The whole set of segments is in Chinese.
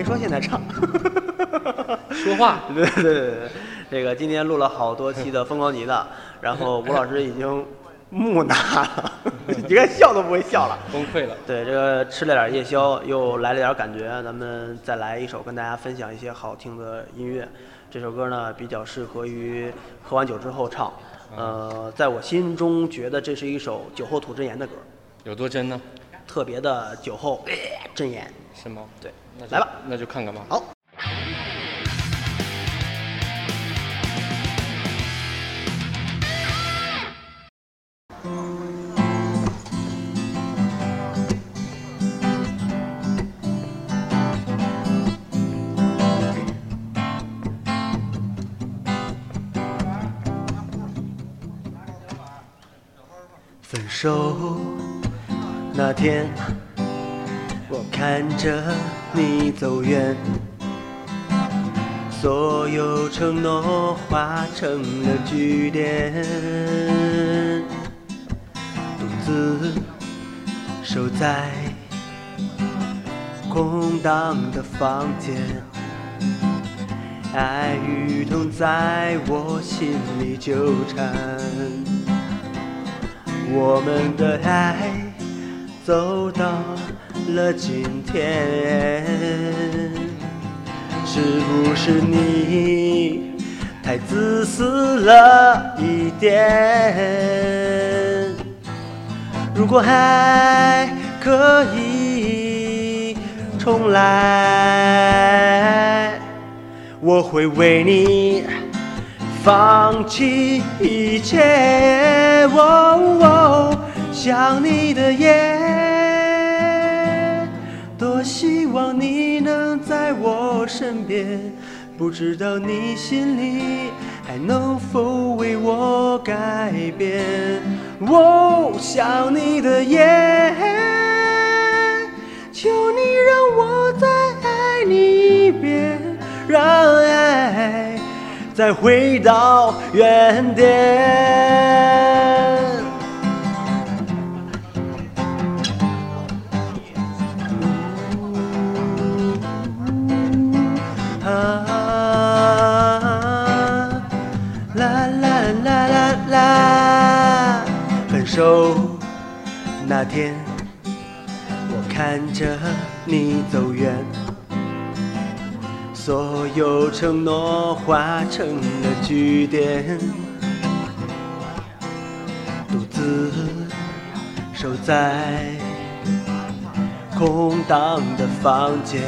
没说现在唱。说话。对对对对，这个今天录了好多期的疯狂吉他，然后吴老师已经木讷了，你看笑都不会笑了。崩溃了。对，这个吃了点夜宵，又来了点感觉，咱们再来一首，跟大家分享一些好听的音乐。这首歌呢，比较适合于喝完酒之后唱。呃，在我心中觉得这是一首酒后吐真言的歌，有多真呢？特别的酒后真言。是吗？对，那来吧，那就看看吧。好。分手那天，我看着你走远，所有承诺化成了句点，独自守在空荡的房间，爱与痛在我心里纠缠。我们的爱走到了今天，是不是你太自私了一点？如果还可以重来，我会为你。放弃一切，哦，想你的夜，希望你能在我身边，不知道你心里还能否为我改变。哦，想你的夜，求你让我再爱你一遍，让爱。再回到原点。手那天，我看着你走远。所有承诺化成了句点，独自守在空荡的房间，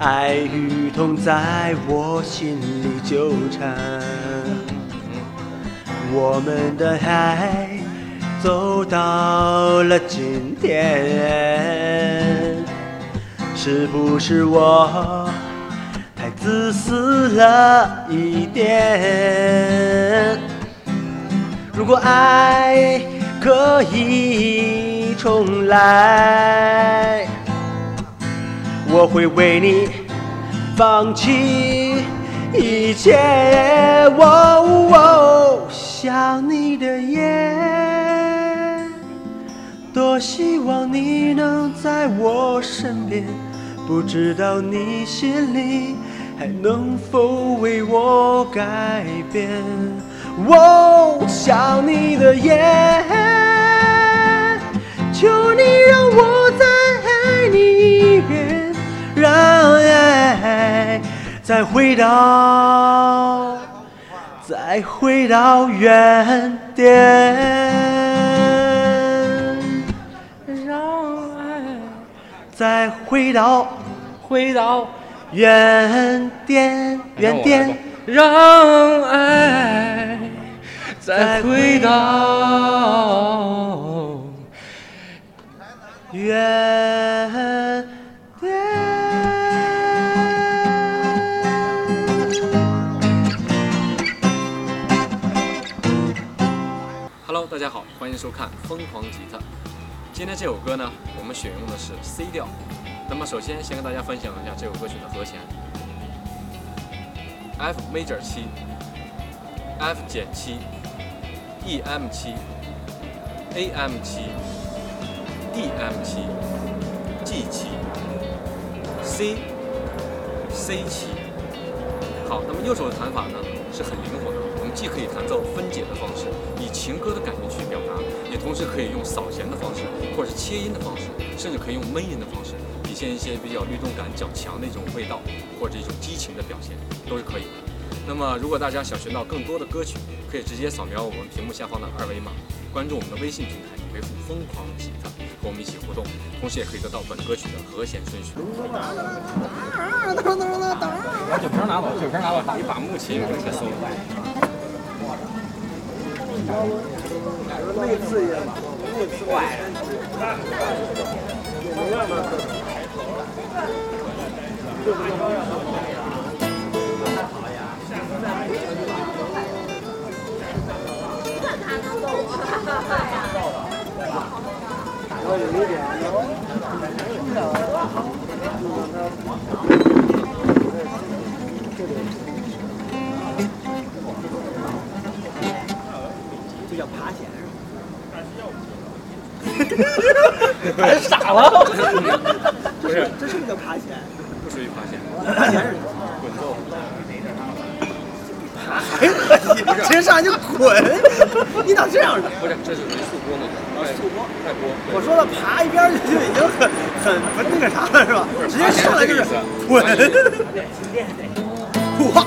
爱与痛在我心里纠缠。我们的爱走到了今天。是不是我太自私了一点？如果爱可以重来，我会为你放弃一切。哦，想你的夜，多希望你能在我身边。不知道你心里还能否为我改变？哦，想你的夜，求你让我再爱你一遍，让爱再回到，再回到原点。让爱再回到，回到原点，原点，让爱再回到家好，欢迎收看《疯狂吉他》。今天这首歌呢，我们选用的是 C 调。那么首先先跟大家分享一下这首歌曲的和弦：F major 七，F 减七，E M 七，A M 七，D M 七，G 七 C C 七。好，那么右手的弹法呢是很灵活的，既可以弹奏分解的方式，以情歌的感觉去表达，也同时可以用扫弦的方式，或者是切音的方式，甚至可以用闷音的方式，体现一些比较律动感较强的一种味道，或者一种激情的表现，都是可以的。那么，如果大家想学到更多的歌曲，可以直接扫描我们屏幕下方的二维码，关注我们的微信平台，回复“疯狂吉他”和我们一起互动，同时也可以得到本歌曲的和弦顺序。把酒瓶拿走，酒瓶拿走，一把木琴，我给搜。这叫爬弦还傻了。不是，这是不是叫爬弦？不属于爬弦，爬弦是滚。爬还可以，直接上来就滚，你咋这样呢？不是，这就是速播嘛？速播，快播。我说了爬一边去就已经很很不那个啥了是吧？直接上来就是滚，哇！